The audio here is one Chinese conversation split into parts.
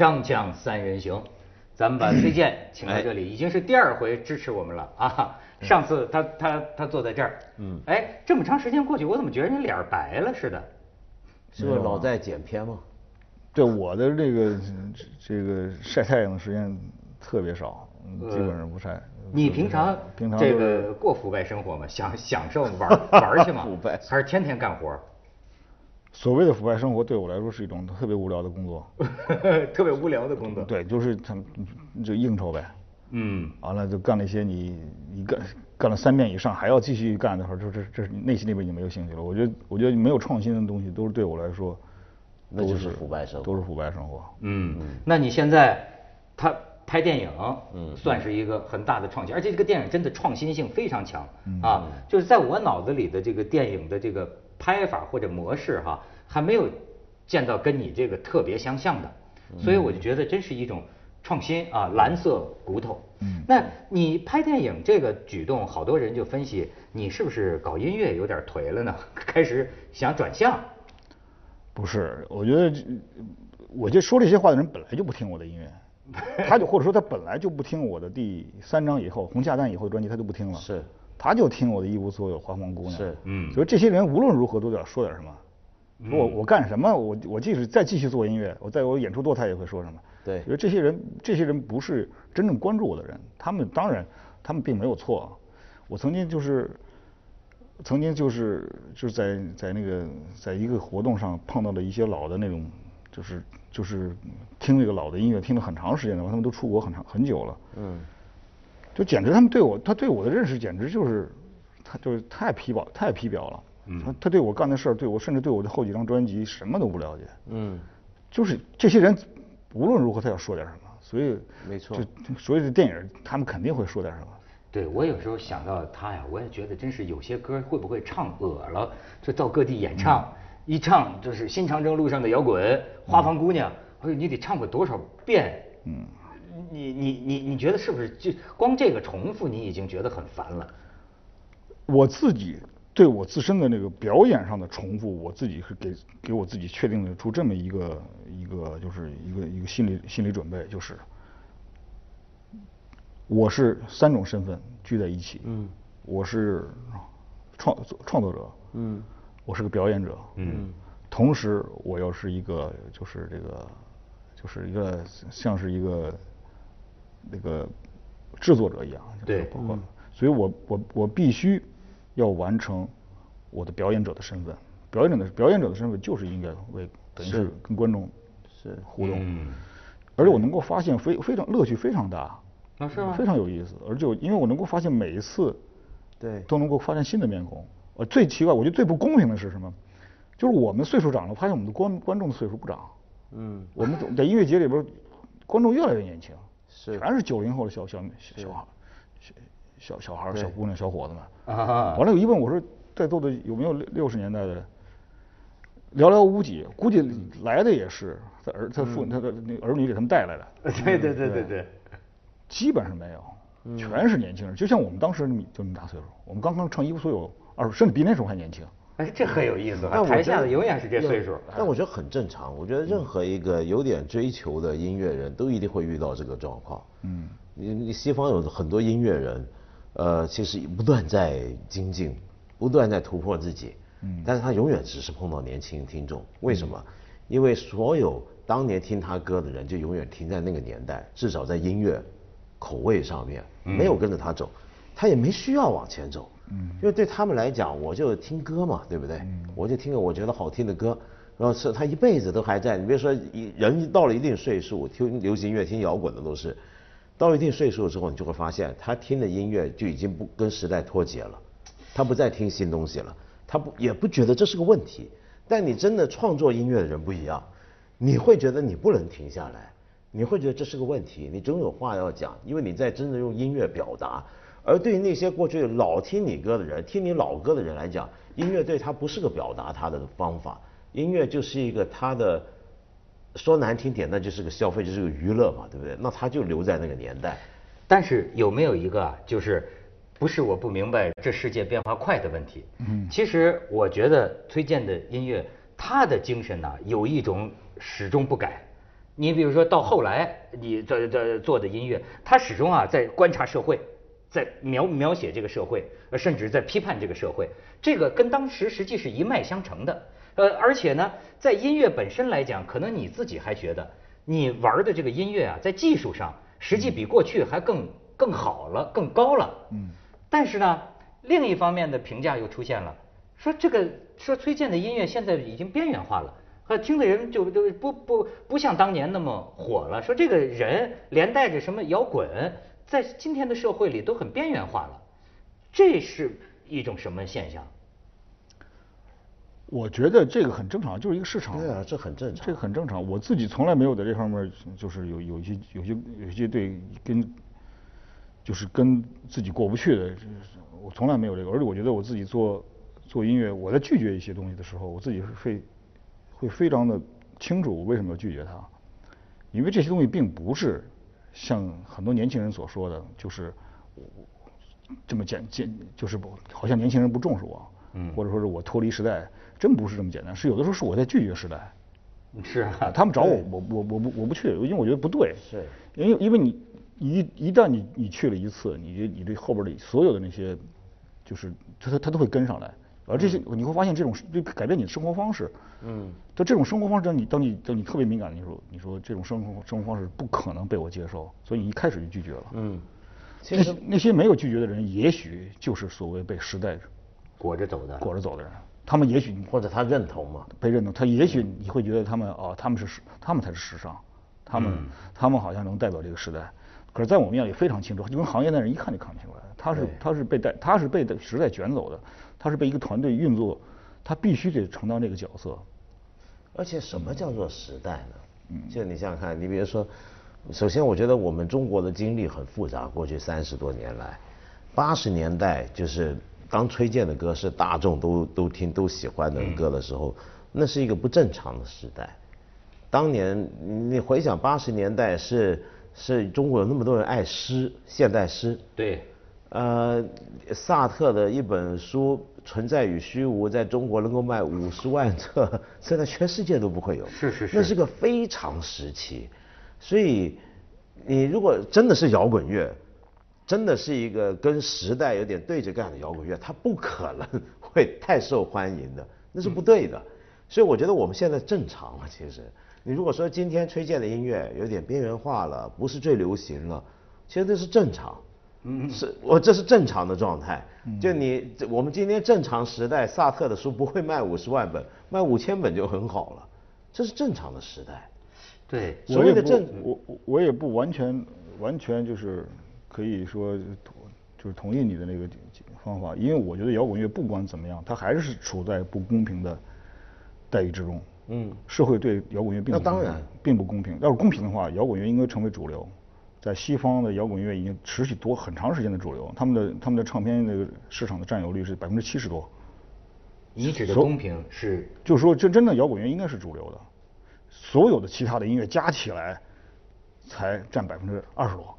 锵锵三人行，咱们把崔健请到这里，已经是第二回支持我们了啊！上次他他他坐在这儿，嗯，哎，这么长时间过去，我怎么觉得你脸白了似的？是不是老在剪片吗？对我的这个这个晒太阳的时间特别少，基本上不晒。你平常平常这个过腐败生活吗？享享受玩玩去吗？腐败还是天天干活？所谓的腐败生活对我来说是一种特别无聊的工作。特别无聊的工作。对，就是他就应酬呗。嗯。完了就干了一些你你干干了三遍以上还要继续干的话，这这这内心里边已经没有兴趣了。我觉得我觉得没有创新的东西都是对我来说，那就是腐败生活。都是腐败生活。嗯，那你现在他拍电影，嗯，算是一个很大的创新，而且这个电影真的创新性非常强啊。就是在我脑子里的这个电影的这个拍法或者模式哈，还没有见到跟你这个特别相像的，所以我就觉得真是一种创新啊，蓝色骨头。嗯，那你拍电影这个举动，好多人就分析你是不是搞音乐有点颓了呢？开始想转向。不是，我觉得这，我就说这些话的人本来就不听我的音乐，他就或者说他本来就不听我的第三张以后《红下蛋》以后的专辑，他就不听了。是，他就听我的一无所有、花房姑娘。是，嗯所以这些人无论如何都得说点什么。说我我干什么？我我即使再继续做音乐，我在我演出多，他也会说什么。对因为这些人，这些人不是真正关注我的人，他们当然他们并没有错。我曾经就是，曾经就是就是在在那个在一个活动上碰到了一些老的那种，就是就是听那个老的音乐听了很长时间的，他们都出国很长很久了。嗯，就简直他们对我，他对我的认识简直就是，他就是太皮表太皮表了。嗯，他他对我干的事儿，对我甚至对我的后几张专辑什么都不了解。嗯，就是这些人无论如何他要说点什么，所以没错就所以这电影他们肯定会说点什么。对，我有时候想到他呀，我也觉得真是有些歌会不会唱恶了，就到各地演唱，一唱就是新长征路上的摇滚、花房姑娘，哎呦，你得唱过多少遍？嗯，你你你你觉得是不是就光这个重复，你已经觉得很烦了？我自己对我自身的那个表演上的重复，我自己是给给我自己确定了出这么一个一个就是一个一个心理心理准备，就是我是三种身份聚在一起，嗯，我是创创作者，嗯，我是个表演者，嗯，同时我又是一个就是这个就是一个像是一个那个制作者一样，对包括，所以我我我必须要完成我的表演者的身份，表演者的表演者的身份就是应该为等于是跟观众是。互动，嗯。而且我能够发现非非常乐趣非常大，那是吗？非常有意思，而且因为我能够发现每一次对。都能够发现新的面孔。呃，最奇怪，我觉得最不公平的是什么？就是我们岁数长了，发现我们的观观众的岁数不长。嗯，我们在音乐节里边，观众越来越年轻，是全是九零后的小小小小孩，小小小孩儿、小姑娘、小伙子们。啊完了，有一问我说，在座的有没有六六十年代的？寥寥无几，估计来的也是他儿他父他的那个儿女给他们带来的。对对对对对，基本上没有，全是年轻人，就像我们当时就那么大岁数，我们刚刚唱一无所有二十，甚至比那时候还年轻。哎，这很有意思台下的永远是这岁数。但我觉得很正常。我觉得任何一个有点追求的音乐人都一定会遇到这个状况。嗯，你你西方有很多音乐人，呃，其实不断在精进，不断在突破自己。嗯，但是他永远只是碰到年轻听众。为什么？因为所有当年听他歌的人，就永远停在那个年代，至少在音乐口味上面没有跟着他走，他也没需要往前走。嗯，因为对他们来讲，我就听歌嘛，对不对？我就听个我觉得好听的歌，然后是他一辈子都还在。你别说一人到了一定岁数，听流行音乐、听摇滚的都是，到一定岁数之后，你就会发现他听的音乐就已经不跟时代脱节了，他不再听新东西了，他不也不觉得这是个问题。但你真的创作音乐的人不一样，你会觉得你不能停下来，你会觉得这是个问题，你总有话要讲，因为你在真的用音乐表达。而对于那些过去老听你歌的人，听你老歌的人来讲，音乐对他不是个表达他的方法，音乐就是一个他的，说难听点，那就是个消费，就是个娱乐嘛，对不对？那他就留在那个年代。但是有没有一个啊，就是不是我不明白这世界变化快的问题？嗯，其实我觉得崔健的音乐，他的精神呢、有一种始终不改。你比如说到后来你这这做的音乐，他始终啊在观察社会，在描描写这个社会，呃甚至在批判这个社会，这个跟当时实际是一脉相承的。呃，而且呢，在音乐本身来讲，可能你自己还觉得你玩的这个音乐啊，在技术上实际比过去还更更好了，更高了。嗯。但是呢，另一方面的评价又出现了，说这个说崔健的音乐现在已经边缘化了，和听的人就就不不不像当年那么火了。说这个人连带着什么摇滚，在今天的社会里都很边缘化了，这是一种什么现象？我觉得这个很正常，就是一个市场。对啊，这很正常。这个很正常。我自己从来没有在这方面就是有有一些有些有些对跟。就是跟自己过不去的，我从来没有这个。而且我觉得我自己做做音乐，我在拒绝一些东西的时候，我自己会会非常的清楚我为什么要拒绝它，因为这些东西并不是像很多年轻人所说的，就是这么简简，就是不好像年轻人不重视我，嗯，或者说是我脱离时代，真不是这么简单。是有的时候是我在拒绝时代，是啊，他们找我，我我我不我不去，因为我觉得不对，是，因为因为你。一一旦你你去了一次，你这你这后边的所有的那些，就是他他他都会跟上来，而这些你会发现这种就改变你的生活方式。嗯。就这种生活方式，当你当你当你特别敏感的时候，你说这种生活生活方式不可能被我接受，所以你一开始就拒绝了。嗯。其实那些没有拒绝的人，也许就是所谓被时代裹着走的裹着走的人，他们也许或者他认同嘛，被认同，他也许你会觉得他们哦，他们是时，他们才是时尚，他们他们好像能代表这个时代。可是，在我们眼里非常清楚，就跟行业的人一看就看不出来，他是他是被带，他是被时代卷走的，他是被一个团队运作，他必须得承担这个角色。而且，什么叫做时代呢？嗯，就你想想看，你比如说，首先，我觉得我们中国的经历很复杂。过去三十多年来，八十年代就是当崔健的歌是大众都都听都喜欢的歌的时候，那是一个不正常的时代。当年你回想八十年代是。是中国有那么多人爱诗，现代诗。对。呃，萨特的一本书《存在与虚无》在中国能够卖五十万册，现在全世界都不会有。是是是。那是个非常时期，所以你如果真的是摇滚乐，真的是一个跟时代有点对着干的摇滚乐，它不可能会太受欢迎的，那是不对的。所以我觉得我们现在正常了，其实。你如果说今天崔健的音乐有点边缘化了，不是最流行了，其实这是正常，嗯，是我这是正常的状态。就你我们今天正常时代，萨特的书不会卖五十万本，卖五千本就很好了，这是正常的时代。对，所谓的正，我我也不完全完全就是可以说就是同意你的那个方法，因为我觉得摇滚乐不管怎么样，它还是处在不公平的待遇之中。嗯，社会对摇滚乐并不当然并不公平。要是公平的话，摇滚乐应该成为主流。在西方的摇滚乐已经持续多很长时间的主流，他们的他们的唱片那个市场的占有率是百分之七十多。你指的公平是？就是说，真真的摇滚乐应该是主流的，所有的其他的音乐加起来才占百分之二十多。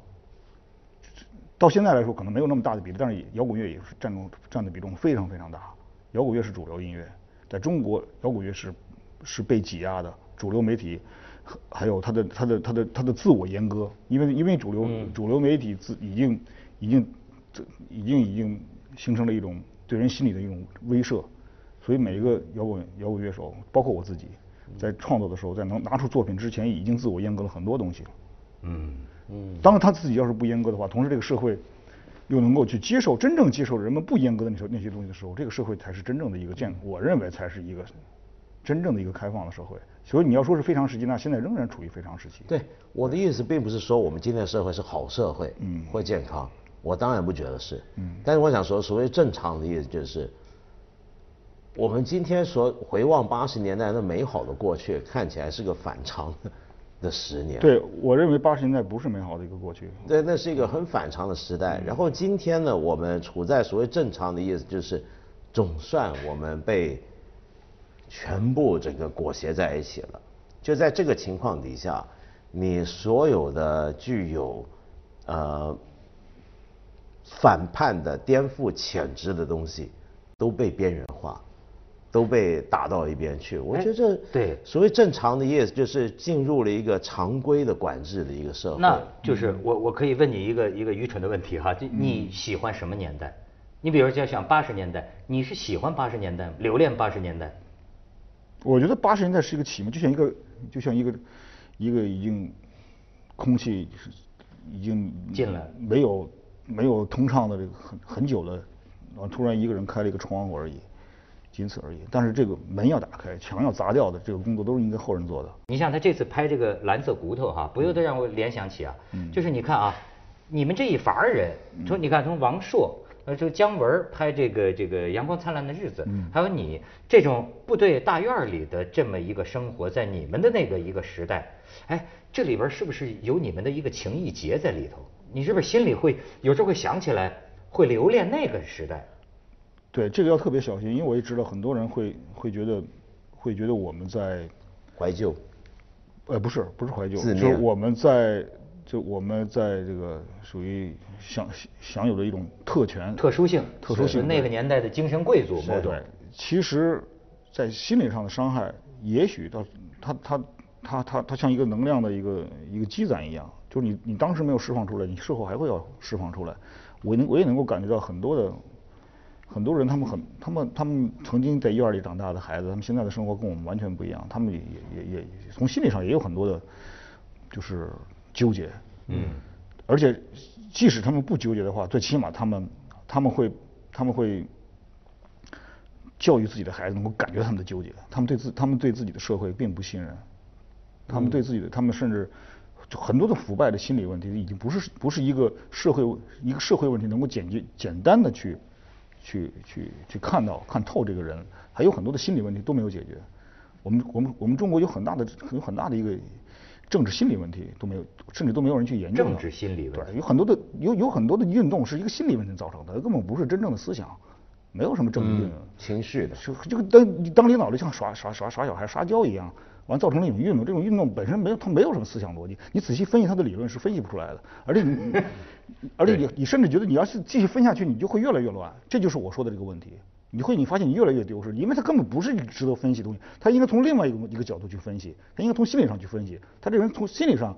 到现在来说，可能没有那么大的比例，但是摇滚乐也是占重占的比重非常非常大。摇滚乐是主流音乐，在中国摇滚乐是。是被挤压的，主流媒体，还有他的他的他的他的自我阉割，因为因为主流主流媒体自已经已经这已经已经形成了一种对人心理的一种威慑，所以每一个摇滚摇滚乐手，包括我自己，在创作的时候，在能拿出作品之前，已经自我阉割了很多东西了。嗯嗯。当然他自己要是不阉割的话，同时这个社会又能够去接受真正接受人们不阉割的那些那些东西的时候，这个社会才是真正的一个健，我认为才是一个。真正的一个开放的社会，所以你要说是非常时期，那现在仍然处于非常时期。对，我的意思并不是说我们今天的社会是好社会，嗯，或健康，我当然不觉得是，嗯，但是我想说，所谓正常的意思就是，我们今天所回望八十年代那美好的过去，看起来是个反常的十年。对，我认为八十年代不是美好的一个过去。对，那是一个很反常的时代。然后今天呢，我们处在所谓正常的意思就是，总算我们被。全部整个裹挟在一起了，就在这个情况底下，你所有的具有呃反叛的、颠覆潜质的东西都被边缘化，都被打到一边去。我觉得这对所谓正常的意思就是进入了一个常规的管制的一个社会。那就是我我可以问你一个一个愚蠢的问题哈，就你喜欢什么年代？你比如就像八十年代，你是喜欢八十年代吗，留恋八十年代？我觉得八十年代是一个启蒙，就像一个就像一个一个已经空气是已经进来没有没有通畅的这个很很久的，然后突然一个人开了一个窗户而已，仅此而已。但是这个门要打开，墙要砸掉的这个工作都是应该后人做的。你像他这次拍这个蓝色骨头哈，不由得让我联想起啊，就是你看啊，你们这一伐人，从你看从王朔。呃，这个姜文拍这个这个阳光灿烂的日子，还有你这种部队大院里的这么一个生活，在你们的那个一个时代，哎，这里边是不是有你们的一个情谊结在里头？你是不是心里会有时候会想起来，会留恋那个时代？对，这个要特别小心，因为我也知道很多人会会觉得会觉得我们在怀旧，呃，不是不是怀旧，就是我们在就我们在这个属于享享有的一种特权，特殊性，特殊性那个年代的精神贵族，某种对，其实，在心理上的伤害，也许到它它它它它像一个能量的一个一个积攒一样，就是你你当时没有释放出来，你事后还会要释放出来。我能我也能够感觉到很多的很多人，他们很他们他们曾经在院里长大的孩子，他们现在的生活跟我们完全不一样，他们也也也从心理上也有很多的，就是纠结。嗯。而且，即使他们不纠结的话，最起码他们他们会他们会教育自己的孩子能够感觉他们的纠结，他们对自他们对自己的社会并不信任，他们对自己的他们甚至就很多的腐败的心理问题已经不是不是一个社会一个社会问题能够简洁简单的去去去去看到看透这个人，还有很多的心理问题都没有解决。我们我们我们中国有很大的有很大的一个。政治心理问题都没有，甚至都没有人去研究。政治心理问题，对，有很多的有有很多的运动是一个心理问题造成的，根本不是真正的思想，没有什么政治。情绪的。就这个当当领导的像耍耍耍耍小孩撒娇一样，完造成了一种运动，这种运动本身没有它没有什么思想逻辑，你仔细分析它的理论是分析不出来的，而且你 而且你你甚至觉得你要是继续分下去，你就会越来越乱，这就是我说的这个问题。你会，你发现你越来越丢失，因为他根本不是值得分析的东西，他应该从另外一个一个角度去分析，他应该从心理上去分析，他这人从心理上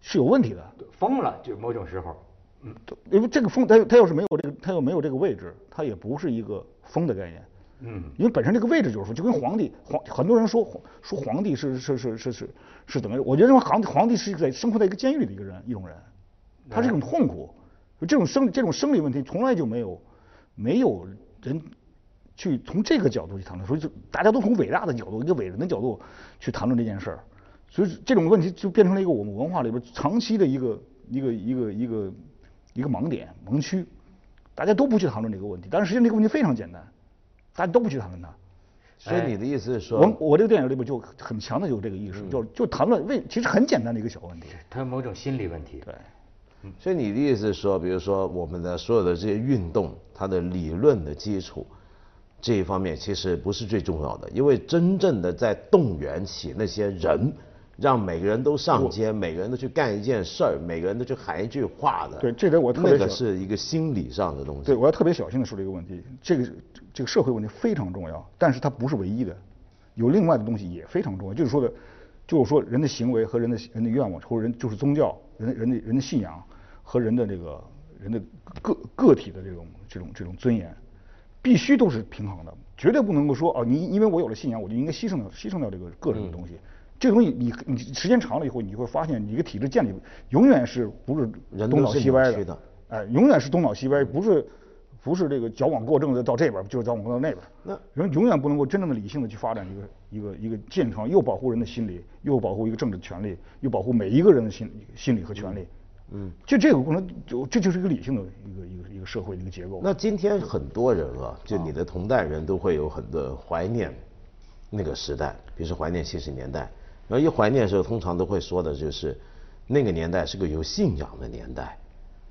是有问题的，疯了，就某种时候，嗯，因为这个疯，他他要是没有这个，他又没有这个位置，他也不是一个疯的概念，嗯，因为本身这个位置就是说，就跟皇帝，皇很多人说说皇帝是是是是是是怎么，我觉得皇皇帝是在生活在一个监狱里的一个人一种人，他是一种痛苦，这种生这种生理问题从来就没有没有人。去从这个角度去谈论，所以就大家都从伟大的角度、一个伟人的角度去谈论这件事儿，所以这种问题就变成了一个我们文化里边长期的一个一个一个一个一个盲点、盲区，大家都不去谈论这个问题，但是实际上这个问题非常简单，大家都不去谈论它。所以你的意思是说，我我这个电影里边就很强的有这个意识，就就谈论为其实很简单的一个小问题，它有某种心理问题。对，所以你的意思是说，比如说我们的所有的这些运动，它的理论的基础。这一方面其实不是最重要的，因为真正的在动员起那些人，让每个人都上街，每个人都去干一件事儿，每个人都去喊一句话的。对，这点我特别那个是一个心理上的东西。对，我要特别小心的说这个问题。这个这个社会问题非常重要，但是它不是唯一的，有另外的东西也非常重要。就是说的，就是说人的行为和人的人的愿望，或者人就是宗教，人人的人的信仰和人的这个人的个个体的这种这种这种尊严。必须都是平衡的，绝对不能够说哦，你因为我有了信仰，我就应该牺牲掉牺牲掉这个个人的东西。这个东西你你时间长了以后，你会发现你一个体制建立永远是不是东倒西歪的，哎，永远是东倒西歪，不是不是这个矫枉过正的到这边，就是矫枉过正到那边。那人永远不能够真正的理性的去发展一个一个一个健康，又保护人的心理，又保护一个政治权利，又保护每一个人的心心理和权利。嗯，就这个过程，就这就是一个理性的一个一个一个社会的一个结构。那今天很多人啊，就你的同代人都会有很多怀念那个时代，比如说怀念七十年代。然后一怀念的时候，通常都会说的就是那个年代是个有信仰的年代，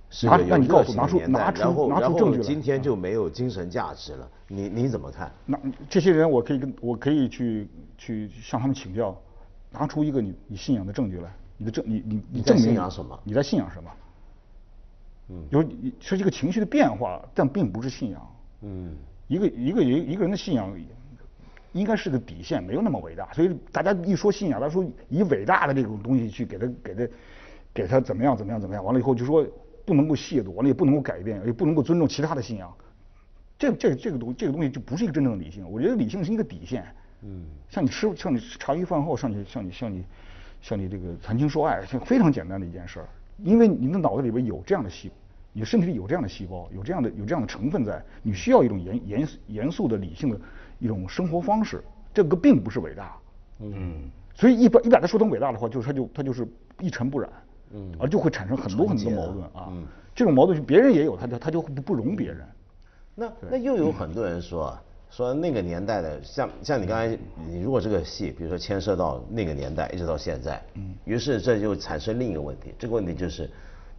是个有热情的年代。然后然后今天就没有精神价值了。你你怎么看？那这些人，我可以跟我可以去去向他们请教，拿出一个你你信仰的证据来。你的证，你你你证明信仰什么？你在信仰什么？嗯，有是一个情绪的变化，但并不是信仰。嗯，一个一个一一个人的信仰，应该是个底线，没有那么伟大。所以大家一说信仰，他说以伟大的这种东西去给他给他给他怎么样怎么样怎么样，完了以后就说不能够亵渎，完了也不能够改变，也不能够尊重其他的信仰。这这这个东这个东西就不是一个真正的理性。我觉得理性是一个底线。嗯。像你吃像你茶余饭后像你像你像你像你这个谈情说爱，非常简单的一件事儿，因为你的脑子里边有这样的细。你身体里有这样的细胞，有这样的有这样的成分在，你需要一种严严严肃的理性的一种生活方式，这个并不是伟大。嗯。所以一般一把它说成伟大的话，就是它就它就是一尘不染。嗯。而就会产生很多很多矛盾啊。嗯。这种矛盾是别人也有，他就他就不不容别人。那那又有很多人说说那个年代的，像像你刚才你如果这个戏，比如说牵涉到那个年代一直到现在，嗯。于是这就产生另一个问题，这个问题就是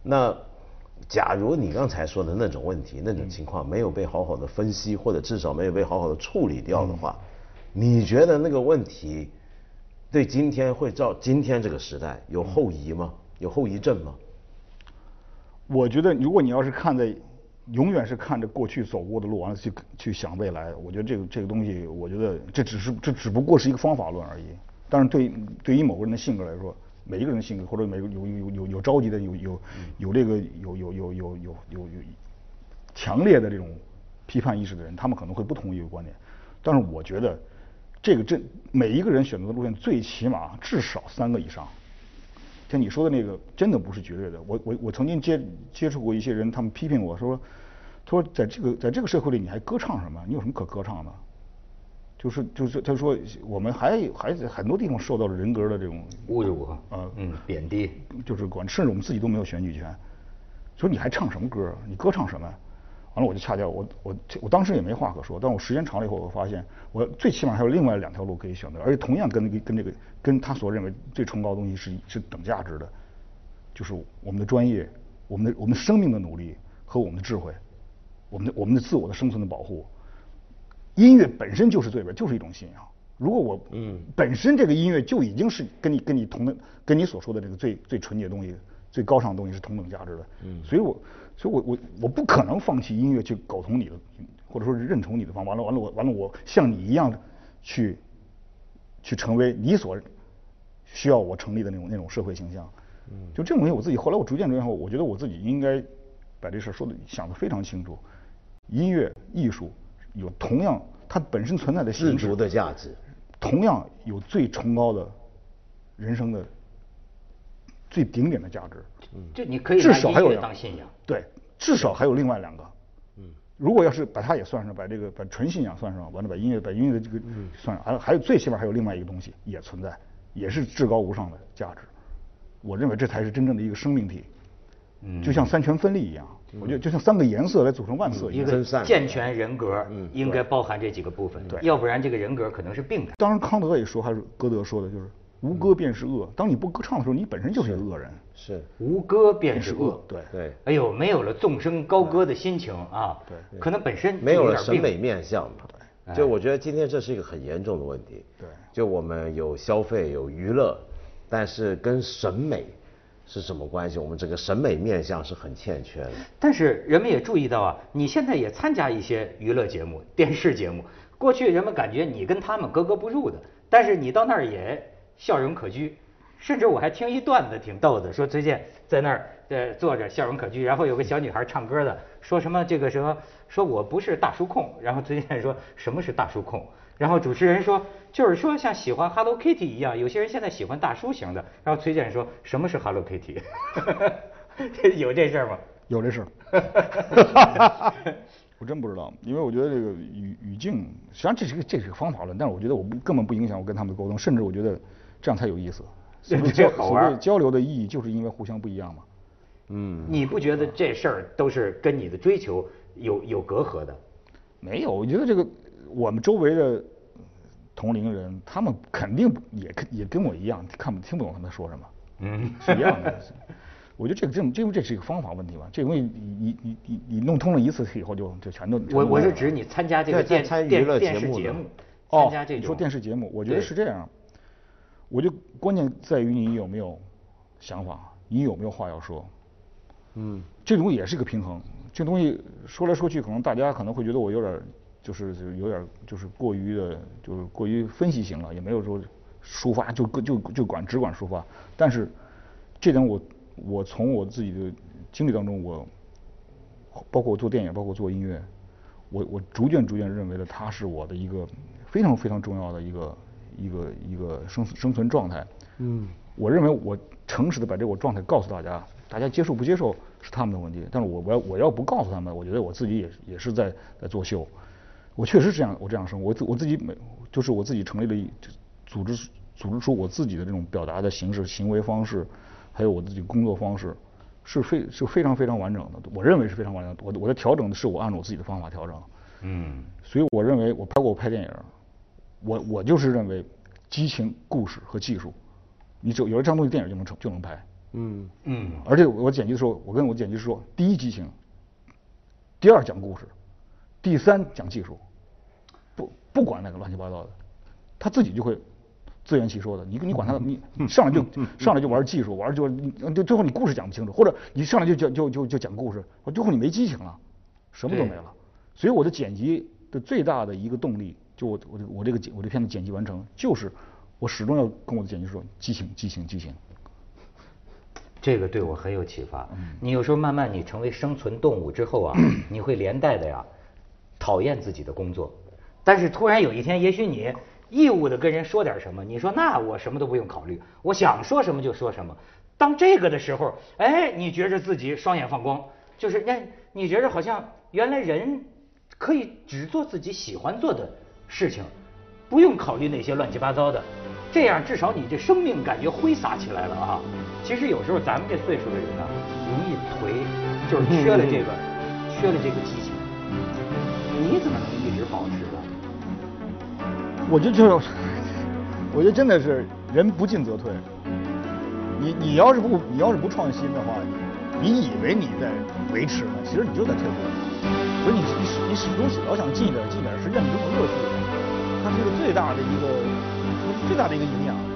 那。假如你刚才说的那种问题、那种情况没有被好好的分析，或者至少没有被好好的处理掉的话，你觉得那个问题对今天会照今天这个时代有后遗吗？有后遗症吗？我觉得，如果你要是看在永远是看着过去走过的路，完了去去想未来，我觉得这个这个东西，我觉得这只是这只不过是一个方法论而已。但是对对于某个人的性格来说，每一个人的性格，或者每个有有有有着急的，有有有这个有有有有有有有强烈的这种批判意识的人，他们可能会不同意这个观点。但是我觉得，这个这每一个人选择的路线，最起码至少三个以上。像你说的那个，真的不是绝对的。我我我曾经接接触过一些人，他们批评我说，他说在这个在这个社会里，你还歌唱什么？你有什么可歌唱的？就是就是，他说我们还还在很多地方受到了人格的这种侮辱啊，嗯，贬低，就是管，甚至我们自己都没有选举权。说你还唱什么歌？你歌唱什么？完了，我就掐掉我我我当时也没话可说。但我时间长了以后，我发现我最起码还有另外两条路可以选择，而且同样跟跟这个跟他所认为最崇高的东西是是等价值的，就是我们的专业，我们的我们生命的努力和我们的智慧，我们的我们的自我的生存的保护。音乐本身就是对边，就是一种信仰。如果我嗯本身这个音乐就已经是跟你跟你同的，跟你所说的这个最最纯洁的东西、最高尚的东西是同等价值的，嗯，所以我所以我我我不可能放弃音乐去苟同你的，或者说是认同你的方。完了完了我完了我像你一样去去成为你所需要我成立的那种那种社会形象。嗯，就这种东西我自己后来我逐渐逐渐后，我觉得我自己应该把这事说的想的非常清楚。音乐艺术。有同样，它本身存在的自足的价值，同样有最崇高的人生的最顶点的价值。嗯，就你可以至少还有当信仰。对，至少还有另外两个。嗯，如果要是把它也算上，把这个把纯信仰算上，完了把音乐把音乐的这个算上，还还有最起码还有另外一个东西也存在，也是至高无上的价值。我认为这才是真正的一个生命体。嗯，就像三权分立一样。我觉得就像三个颜色来组成万色一样。一个健全人格应该包含这几个部分，对，要不然这个人格可能是病的。当然，康德也说，还是歌德说的，就是无歌便是恶。当你不歌唱的时候，你本身就是个恶人。是无歌便是恶。对对。哎呦，没有了纵声高歌的心情啊。对。可能本身没有了审美面相嘛。就我觉得今天这是一个很严重的问题。对。就我们有消费有娱乐，但是跟审美。是什么关系？我们这个审美面相是很欠缺的。但是人们也注意到啊，你现在也参加一些娱乐节目、电视节目。过去人们感觉你跟他们格格不入的，但是你到那儿也笑容可掬。甚至我还听一段子挺逗的，说崔健在那儿呃坐着笑容可掬，然后有个小女孩唱歌的，说什么这个什么，说我不是大叔控，然后崔健说什么是大叔控？然后主持人说，就是说像喜欢 Hello Kitty 一样，有些人现在喜欢大叔型的。然后崔健说，什么是 Hello Kitty？有这事儿吗？有这事儿。我真不知道，因为我觉得这个语语境，实际上这是个这是个方法论，但是我觉得我根本不影响我跟他们的沟通，甚至我觉得这样才有意思。所谓交所谓交流的意义，就是因为互相不一样嘛。嗯。你不觉得这事儿都是跟你的追求有有隔阂的？没有，我觉得这个。我们周围的同龄人，他们肯定也也跟我一样，看不听不懂他们说什么，嗯，是一样的。我觉得这个这这这是一个方法问题吧，这东西你你你你弄通了一次以后就就全都。我我是指你参加这个电电电视节目，参加这种。你说电视节目，我觉得是这样，我就关键在于你有没有想法，你有没有话要说，嗯，这东西也是一个平衡。这东西说来说去，可能大家可能会觉得我有点。就是就有点就是过于的，就是过于分析型了，也没有说抒发就就就管只管抒发。但是这点我我从我自己的经历当中，我包括我做电影，包括做音乐，我我逐渐逐渐认为的，它是我的一个非常非常重要的一个一个一个生生存状态。嗯，我认为我诚实的把这个状态告诉大家，大家接受不接受是他们的问题。但是我我要我要不告诉他们，我觉得我自己也也是在在作秀。我确实这样，我这样生活，我自我自己每就是我自己成立了一组织，组织出我自己的这种表达的形式、行为方式，还有我自己工作方式，是非是非常非常完整的。我认为是非常完整的。我我的调整的是我按照我自己的方法调整。嗯。所以我认为我包括我拍电影，我我就是认为激情、故事和技术，你只有有了这样东西，电影就能成就能拍。嗯嗯。而且我剪辑的时候，我跟我剪辑师说：第一激情，第二讲故事。第三讲技术，不不管那个乱七八糟的，他自己就会自圆其说的。你你管他，你上来就上来就玩技术，玩就就最后你故事讲不清楚，或者你上来就讲就就就讲故事，最后你没激情了，什么都没了。所以我的剪辑的最大的一个动力，就我我我这个剪我这片子剪辑完成，就是我始终要跟我的剪辑说激情激情激情。这个对我很有启发。你有时候慢慢你成为生存动物之后啊，你会连带的呀。讨厌自己的工作，但是突然有一天，也许你义务的跟人说点什么，你说那我什么都不用考虑，我想说什么就说什么。当这个的时候，哎，你觉着自己双眼放光，就是那你觉着好像原来人可以只做自己喜欢做的事情，不用考虑那些乱七八糟的，这样至少你这生命感觉挥洒起来了啊。其实有时候咱们这岁数的人呢，容易颓，就是缺了这个，缺了这个激情。你怎么能一直保持呢？我就就，我觉得真的是人不进则退。你你要是不你要是不创新的话，你你以为你在维持呢，其实你就在退步。所以你你始你始终老想进一点进一点，实际上你这种乐趣，它是一个最大的一个，最大的一个营养。